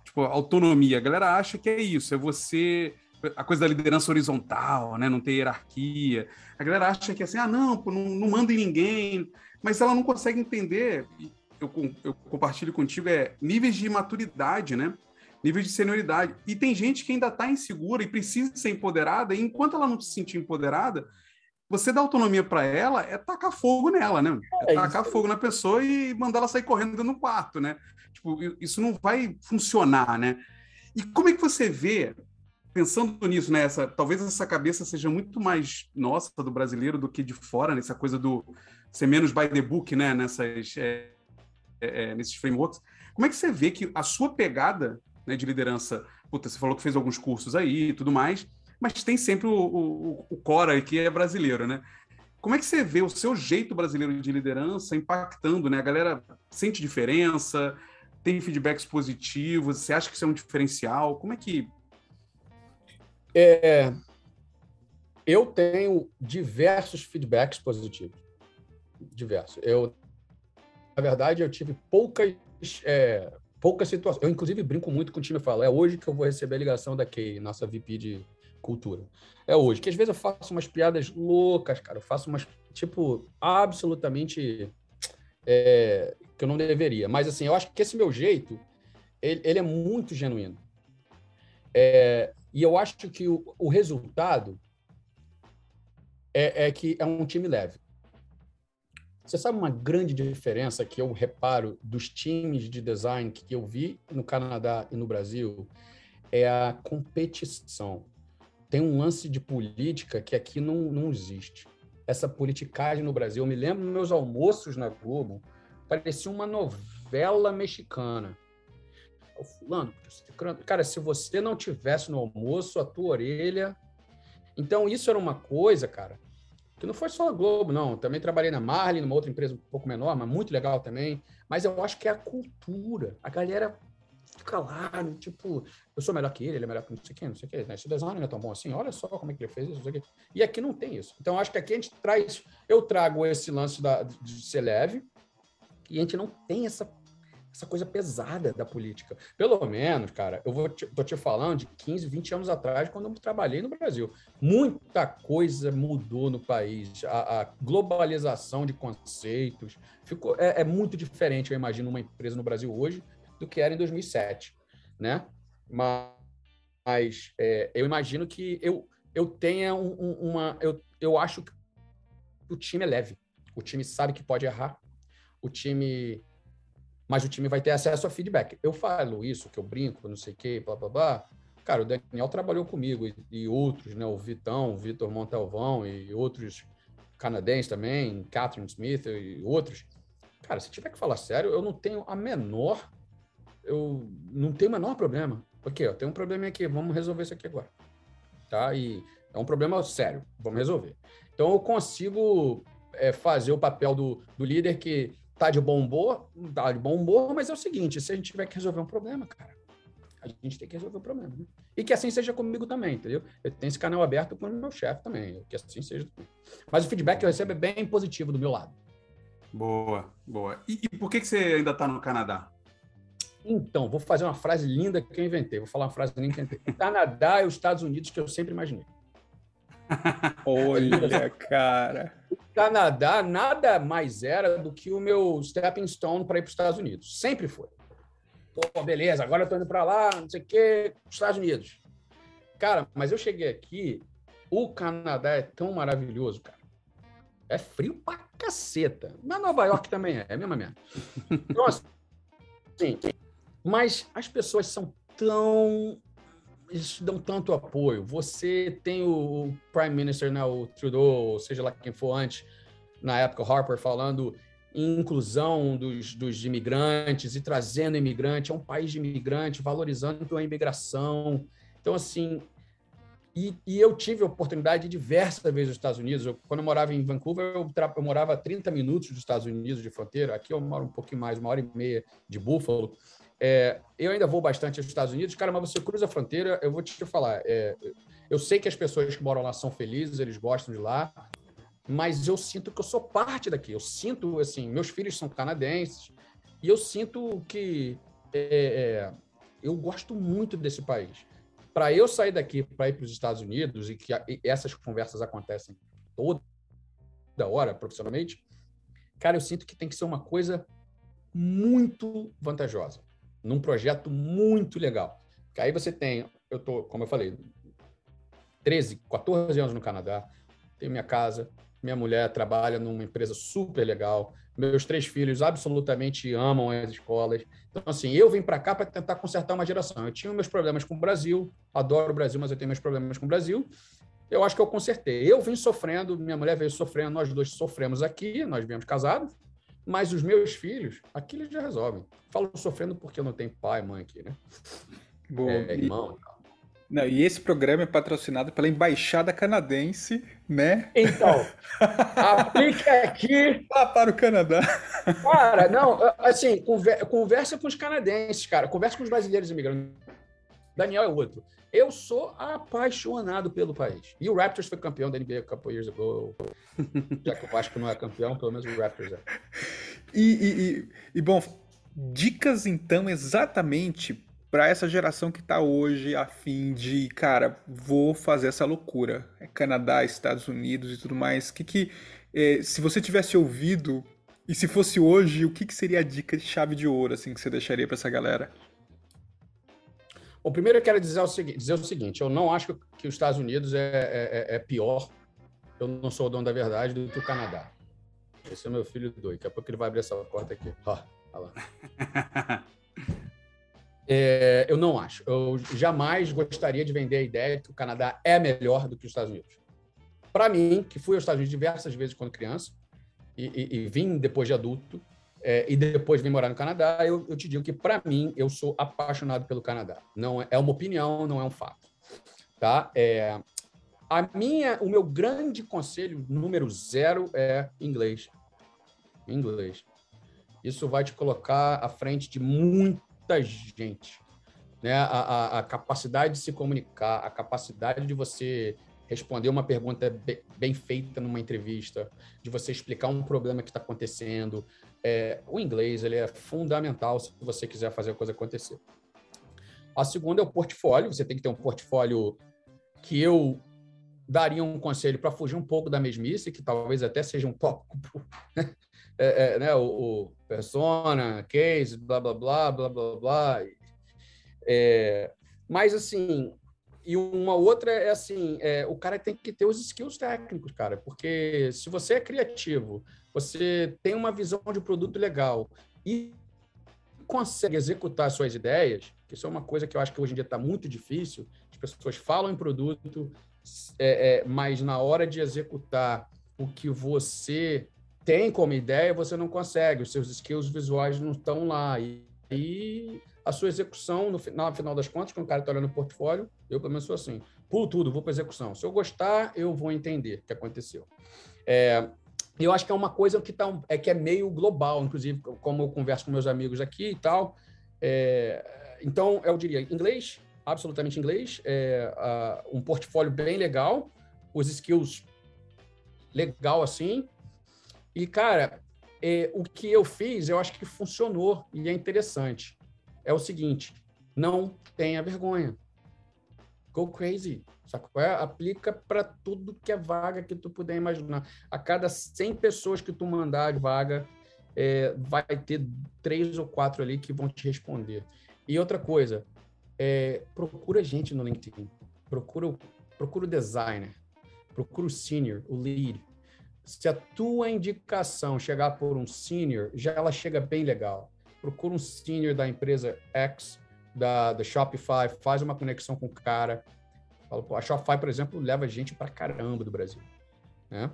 Tipo, autonomia. A galera acha que é isso, é você a coisa da liderança horizontal, né? Não ter hierarquia. A galera acha que é assim, ah, não, pô, não, não manda em ninguém, mas ela não consegue entender. Eu, eu compartilho contigo é níveis de maturidade, né? Níveis de senioridade. E tem gente que ainda está insegura e precisa ser empoderada, e enquanto ela não se sentir empoderada, você dá autonomia para ela é tacar fogo nela, né? É, é tacar fogo na pessoa e mandar ela sair correndo no quarto, né? Tipo, isso não vai funcionar, né? E como é que você vê, pensando nisso, né? Essa, talvez essa cabeça seja muito mais nossa do brasileiro do que de fora, nessa coisa do ser menos by the book, né? Nessas, é, é, é, nesses frameworks. Como é que você vê que a sua pegada né, de liderança, puta, você falou que fez alguns cursos aí e tudo mais, mas tem sempre o, o, o Cora que é brasileiro, né? Como é que você vê o seu jeito brasileiro de liderança impactando, né? A galera sente diferença, tem feedbacks positivos, você acha que isso é um diferencial? Como é que. É, eu tenho diversos feedbacks positivos. Diversos. Eu, na verdade, eu tive poucas, é, poucas situações. Eu, inclusive, brinco muito com o time e falo: é hoje que eu vou receber a ligação da Kay, nossa VP de cultura. É hoje. Que às vezes eu faço umas piadas loucas, cara. Eu faço umas, tipo, absolutamente. É, que eu não deveria. Mas, assim, eu acho que esse meu jeito, ele, ele é muito genuíno. É, e eu acho que o, o resultado é, é que é um time leve. Você sabe uma grande diferença que eu reparo dos times de design que eu vi no Canadá e no Brasil? É a competição tem um lance de política que aqui não, não existe. Essa politicagem no Brasil, eu me lembro meus almoços na Globo, parecia uma novela mexicana. O fulano, cara, se você não tivesse no almoço, a tua orelha. Então, isso era uma coisa, cara, que não foi só a Globo, não. também trabalhei na Marlin, numa outra empresa um pouco menor, mas muito legal também. Mas eu acho que é a cultura. A galera lá, tipo, eu sou melhor que ele, ele é melhor que não sei quem, não sei o quê. Né? Esse design não é tão bom assim, olha só como é que ele fez isso, quê. E aqui não tem isso. Então, acho que aqui a gente traz, eu trago esse lance da, de ser leve, e a gente não tem essa, essa coisa pesada da política. Pelo menos, cara, eu vou te, tô te falando de 15, 20 anos atrás, quando eu trabalhei no Brasil. Muita coisa mudou no país. A, a globalização de conceitos ficou é, é muito diferente, eu imagino, uma empresa no Brasil hoje do que era em 2007, né? Mas é, eu imagino que eu, eu tenha um, um, uma... Eu, eu acho que o time é leve. O time sabe que pode errar. O time... Mas o time vai ter acesso a feedback. Eu falo isso, que eu brinco, não sei o quê, blá, blá, blá. Cara, o Daniel trabalhou comigo e, e outros, né? O Vitão, o Vitor Montalvão e outros canadenses também, Catherine Smith e outros. Cara, se tiver que falar sério, eu não tenho a menor eu não tenho o menor problema. Ok, ó, tem um problema aqui, vamos resolver isso aqui agora. Tá? E é um problema sério, vamos resolver. Então eu consigo é, fazer o papel do, do líder que tá de bom humor, tá de bom humor, mas é o seguinte, se a gente tiver que resolver um problema, cara, a gente tem que resolver o problema. Né? E que assim seja comigo também, entendeu? Eu tenho esse canal aberto com o meu chefe também, que assim seja. Mas o feedback que eu recebo é bem positivo do meu lado. Boa, boa. E, e por que, que você ainda está no Canadá? Então, vou fazer uma frase linda que eu inventei. Vou falar uma frase linda que eu inventei. O Canadá é os Estados Unidos que eu sempre imaginei. Olha, cara. O Canadá nada mais era do que o meu stepping stone para ir para os Estados Unidos. Sempre foi. Pô, beleza, agora eu tô indo para lá, não sei o quê, Estados Unidos. Cara, mas eu cheguei aqui, o Canadá é tão maravilhoso, cara. É frio pra caceta. Mas Nova York também é, é a mesma merda. Então, assim, mas as pessoas são tão eles dão tanto apoio. Você tem o, Prime Minister, né, o Trudeau, seja lá quem for antes, na época, o Harper, falando em inclusão dos, dos imigrantes e trazendo imigrante. É um país de imigrante, valorizando a imigração. Então, assim, e, e, eu tive a oportunidade de diversas vezes nos Estados Unidos. Eu, quando eu morava em Vancouver, eu, eu, morava a 30 minutos dos Estados Unidos de fronteira. Aqui eu moro um pouquinho mais, uma hora e meia de Buffalo. É, eu ainda vou bastante aos Estados Unidos, cara, mas você cruza a fronteira, eu vou te falar. É, eu sei que as pessoas que moram lá são felizes, eles gostam de lá, mas eu sinto que eu sou parte daqui. Eu sinto, assim, meus filhos são canadenses e eu sinto que é, é eu gosto muito desse país. Para eu sair daqui para ir para os Estados Unidos e que essas conversas acontecem toda hora profissionalmente, cara, eu sinto que tem que ser uma coisa muito vantajosa num projeto muito legal. Que aí você tem, eu tô, como eu falei, 13, 14 anos no Canadá, tenho minha casa, minha mulher trabalha numa empresa super legal, meus três filhos absolutamente amam as escolas. Então, assim, eu vim para cá para tentar consertar uma geração. Eu tinha meus problemas com o Brasil, adoro o Brasil, mas eu tenho meus problemas com o Brasil. Eu acho que eu consertei. Eu vim sofrendo, minha mulher veio sofrendo, nós dois sofremos aqui, nós viemos casados. Mas os meus filhos, aqui eles já resolvem. Falo sofrendo porque eu não tenho pai, mãe aqui, né? Boa. É, irmão e tal. Não, e esse programa é patrocinado pela Embaixada Canadense, né? Então, aplique aqui. Lá para o Canadá. Cara, não, assim, conversa com os canadenses, cara. Conversa com os brasileiros imigrantes. Daniel é outro. Eu sou apaixonado pelo país. E o Raptors foi campeão da NBA a couple years ago. Já que o Vasco não é campeão, pelo menos o Raptors é. E, e, e, e bom, dicas então exatamente para essa geração que está hoje a fim de, cara, vou fazer essa loucura. É Canadá, Estados Unidos e tudo mais. Que que, é, se você tivesse ouvido e se fosse hoje, o que, que seria a dica de chave de ouro assim que você deixaria para essa galera? Bom, primeiro eu quero dizer o, segui dizer o seguinte: eu não acho que os Estados Unidos é, é, é, é pior, eu não sou o dono da verdade, do que o Canadá. Esse é meu filho doido. Daqui a pouco ele vai abrir essa porta aqui. Ó, olha lá. É, eu não acho. Eu jamais gostaria de vender a ideia de que o Canadá é melhor do que os Estados Unidos. Para mim, que fui aos Estados Unidos diversas vezes quando criança e, e, e vim depois de adulto, é, e depois vim morar no Canadá, eu, eu te digo que, para mim, eu sou apaixonado pelo Canadá. Não é, é uma opinião, não é um fato. Tá? É, a minha, o meu grande conselho número zero é inglês. Inglês. Isso vai te colocar à frente de muita gente. Né? A, a, a capacidade de se comunicar, a capacidade de você responder uma pergunta bem feita numa entrevista, de você explicar um problema que está acontecendo. É, o inglês ele é fundamental se você quiser fazer a coisa acontecer. A segunda é o portfólio. Você tem que ter um portfólio que eu daria um conselho para fugir um pouco da mesmice, que talvez até seja um tópico, é, é, né? o, o, persona, case, blá, blá, blá, blá, blá, blá. É, mas, assim, e uma outra é assim, é, o cara tem que ter os skills técnicos, cara, porque se você é criativo, você tem uma visão de produto legal e consegue executar suas ideias, que isso é uma coisa que eu acho que hoje em dia está muito difícil, as pessoas falam em produto, é, é, mas na hora de executar o que você tem como ideia, você não consegue, os seus skills visuais não estão lá. E, e a sua execução, no final, final das contas, quando o cara está olhando o portfólio, eu pelo menos sou assim, pulo tudo, vou para execução. Se eu gostar, eu vou entender o que aconteceu. É, eu acho que é uma coisa que, tá, é, que é meio global, inclusive, como eu converso com meus amigos aqui e tal. É, então, eu diria inglês, absolutamente inglês, é, uh, um portfólio bem legal, os skills legal assim. E, cara, é, o que eu fiz, eu acho que funcionou e é interessante é o seguinte: não tenha vergonha. Go crazy. É, aplica para tudo que é vaga que tu puder imaginar. A cada 100 pessoas que tu mandar de vaga, é, vai ter três ou quatro ali que vão te responder. E outra coisa, é, procura gente no LinkedIn. Procura, procura o designer. Procura o senior, o lead. Se a tua indicação chegar por um senior, já ela chega bem legal procura um senior da empresa X, da, da Shopify, faz uma conexão com o cara. A Shopify, por exemplo, leva gente pra caramba do Brasil. Né?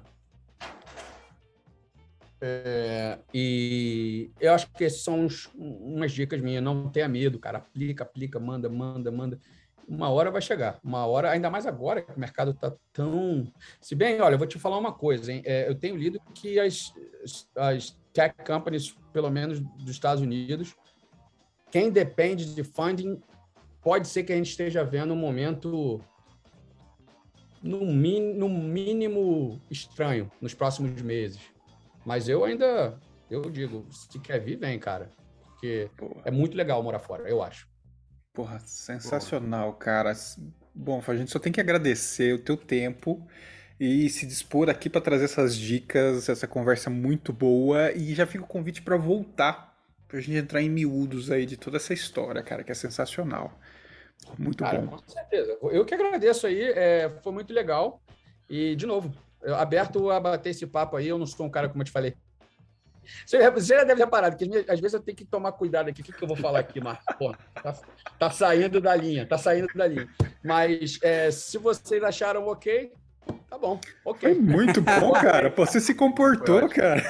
É, e eu acho que essas são uns, umas dicas minhas. Não tenha medo, cara. Aplica, aplica, manda, manda, manda. Uma hora vai chegar. Uma hora, ainda mais agora que o mercado está tão. Se bem, olha, eu vou te falar uma coisa, hein? É, eu tenho lido que as, as tech companies, pelo menos dos Estados Unidos, quem depende de funding, pode ser que a gente esteja vendo um momento no, min, no mínimo estranho nos próximos meses. Mas eu ainda, eu digo, se quer vir, vem, cara. Porque Porra. é muito legal morar fora, eu acho. Porra, sensacional, Porra. cara. Bom, a gente só tem que agradecer o teu tempo e se dispor aqui para trazer essas dicas, essa conversa muito boa. E já fica o convite para voltar, para a gente entrar em miúdos aí de toda essa história, cara, que é sensacional. Muito cara, bom. Com certeza. Eu que agradeço aí, é, foi muito legal. E, de novo, aberto a bater esse papo aí. Eu não sou um cara, como eu te falei. Você já deve ter parado, que às vezes eu tenho que tomar cuidado aqui. O que, que eu vou falar aqui, Marcos? Pô, tá, tá, saindo da linha, tá saindo da linha. Mas é, se vocês acharam ok, tá bom. Ok. Foi muito bom, cara. Você se comportou, cara.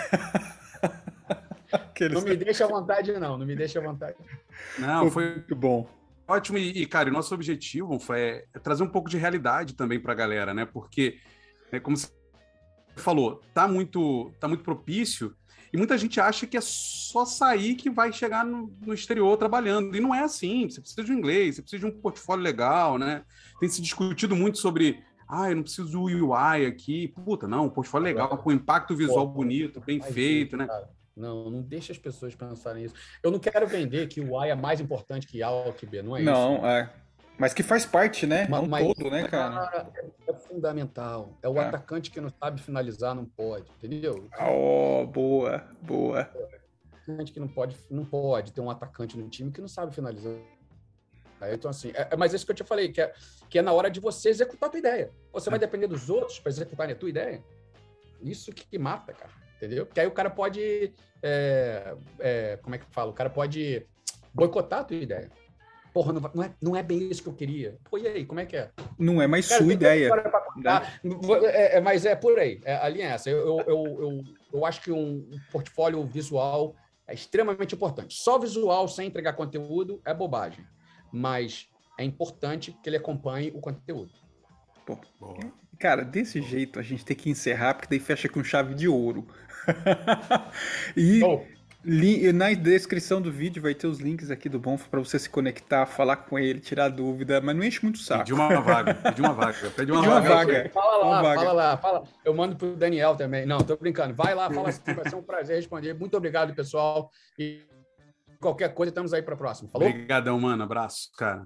Não me deixa à vontade, não. Não me deixa à vontade. Não, foi muito bom. Ótimo. E, e cara, o nosso objetivo foi é, trazer um pouco de realidade também para a galera, né? Porque, é, como você falou, tá muito, tá muito propício e muita gente acha que é só sair que vai chegar no, no, exterior trabalhando. E não é assim. Você precisa de um inglês, você precisa de um portfólio legal, né? Tem se discutido muito sobre. Ah, eu não preciso do UI aqui. Puta, não, portfólio legal, com impacto visual bonito, bem feito, né? Não, não deixa as pessoas pensarem isso. Eu não quero vender que o A é mais importante que A ou que B, não é não, isso. Não, é. Mas que faz parte, né? Mas, um todo, né, cara? É fundamental. É o é. atacante que não sabe finalizar, não pode, entendeu? Oh, boa, boa. O atacante que não pode, não pode ter um atacante no time que não sabe finalizar. Então, assim, é, é mas é isso que eu te falei, que é, que é na hora de você executar a tua ideia. Você vai é. depender dos outros para executar a tua ideia. Isso que, que, mata, cara. Entendeu? Porque aí o cara pode. É, é, como é que fala? O cara pode boicotar a tua ideia porra, não, não, é, não é bem isso que eu queria. Pô, e aí, como é que é? Não é mais Cara, sua ideia. Né? É, é, mas é por aí, é, a linha é essa. Eu, eu, eu, eu, acho que um portfólio visual é extremamente importante. Só visual sem entregar conteúdo é bobagem, mas é importante que ele acompanhe o conteúdo. Pô, cara, desse jeito a gente tem que encerrar, porque daí fecha com chave de ouro. e oh. Na descrição do vídeo vai ter os links aqui do Bonfa para você se conectar, falar com ele, tirar dúvida, mas não enche muito saco. Pede uma vaga, pede uma vaga, pede uma, uma vaga. vaga. Fala lá, uma vaga. fala lá, fala. Eu mando pro Daniel também. Não, tô brincando. Vai lá, fala assim, vai ser um prazer responder. Muito obrigado, pessoal. E qualquer coisa, estamos aí para a próxima. Falou? Obrigadão, mano. Abraço, cara.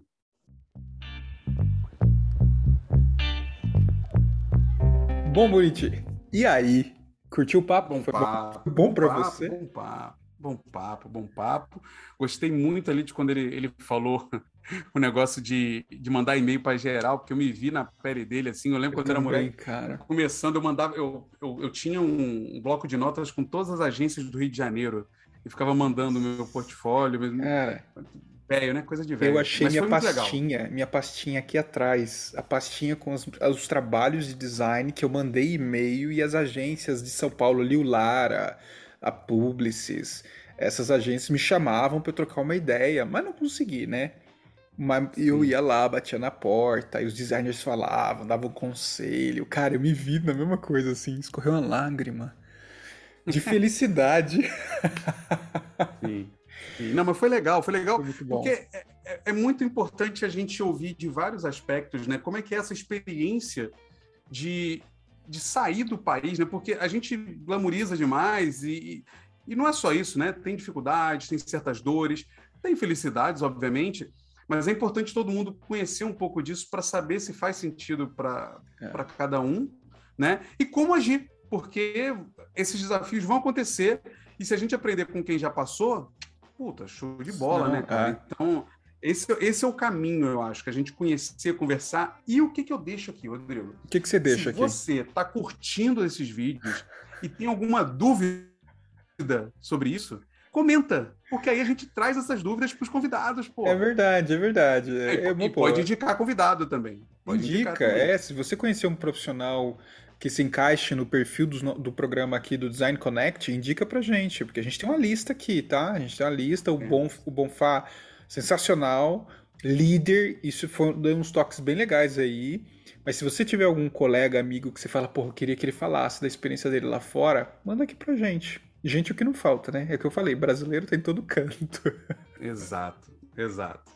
Bom, Buriti. E aí? Curtiu o papo? Bom Foi papo, bom, bom para você? Bom papo. Bom papo, bom papo. Gostei muito ali de quando ele, ele falou o negócio de, de mandar e-mail para geral, porque eu me vi na pele dele assim. Eu lembro eu quando também, era mulher cara. começando, eu mandava, eu, eu, eu tinha um, um, bloco de notas com todas as agências do Rio de Janeiro e ficava mandando o meu portfólio. Mesmo. Velho, né? Coisa de velho. Eu achei Mas minha pastinha, legal. minha pastinha aqui atrás, a pastinha com os, os trabalhos de design que eu mandei e-mail e as agências de São Paulo, Liu Lara a Publicis, essas agências me chamavam para eu trocar uma ideia, mas não consegui, né? Mas eu ia lá, batia na porta, e os designers falavam, davam conselho. Cara, eu me vi na mesma coisa, assim, escorreu uma lágrima de felicidade. Sim. Não, mas foi legal, foi legal, foi porque é, é, é, muito importante a gente ouvir de vários aspectos, né? Como é que é essa experiência de de sair do país, né? Porque a gente glamoriza demais e, e não é só isso, né? Tem dificuldades, tem certas dores, tem felicidades, obviamente, mas é importante todo mundo conhecer um pouco disso para saber se faz sentido para é. cada um, né? E como agir, porque esses desafios vão acontecer e se a gente aprender com quem já passou, puta, show de bola, não, né, cara? É. Então, esse, esse é o caminho, eu acho, que a gente conhecer, conversar. E o que, que eu deixo aqui, Rodrigo? O que, que você deixa Se aqui? Se você está curtindo esses vídeos e tem alguma dúvida sobre isso, comenta, porque aí a gente traz essas dúvidas para os convidados, pô. É verdade, é verdade. É, é, e pode indicar convidado também. Pode Indica, também. é. Se você conhecer um profissional que se encaixe no perfil do, do programa aqui do Design Connect, indica pra gente, porque a gente tem uma lista aqui, tá? A gente tem uma lista, o, é. Bon, o Bonfá sensacional, líder, isso foi deu uns toques bem legais aí. Mas se você tiver algum colega, amigo que você fala, porra, eu queria que ele falasse da experiência dele lá fora, manda aqui pra gente. Gente, o que não falta, né? É o que eu falei, brasileiro tem todo canto. Exato, exato.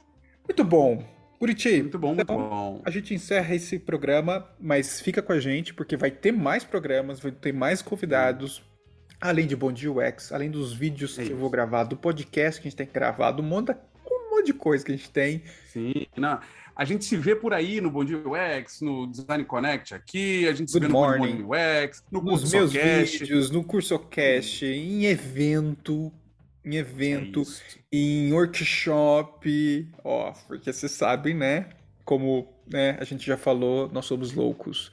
Muito bom. Curiti. Muito bom, muito então, bom. A gente encerra esse programa, mas fica com a gente, porque vai ter mais programas, vai ter mais convidados. Além de Bom Dia UX, além dos vídeos é que eu vou gravar, do podcast que a gente tem gravado, um monte, um monte de coisa que a gente tem. Sim, não. A gente se vê por aí no Bom Dia UX, no Design Connect aqui, a gente se Good vê no morning. Bom Dia UX, no Nos meus vídeos, no CursoCast, em evento, em evento, é em workshop, ó, porque vocês sabem, né? Como né, a gente já falou, nós somos loucos.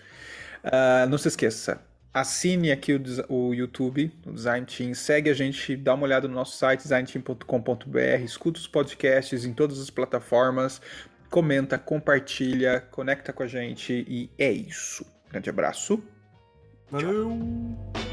Uh, não se esqueça, assine aqui o, o, YouTube, o Design Team, segue a gente, dá uma olhada no nosso site designteam.com.br, escuta os podcasts em todas as plataformas, comenta, compartilha, conecta com a gente e é isso. Grande abraço. Valeu! Tchau.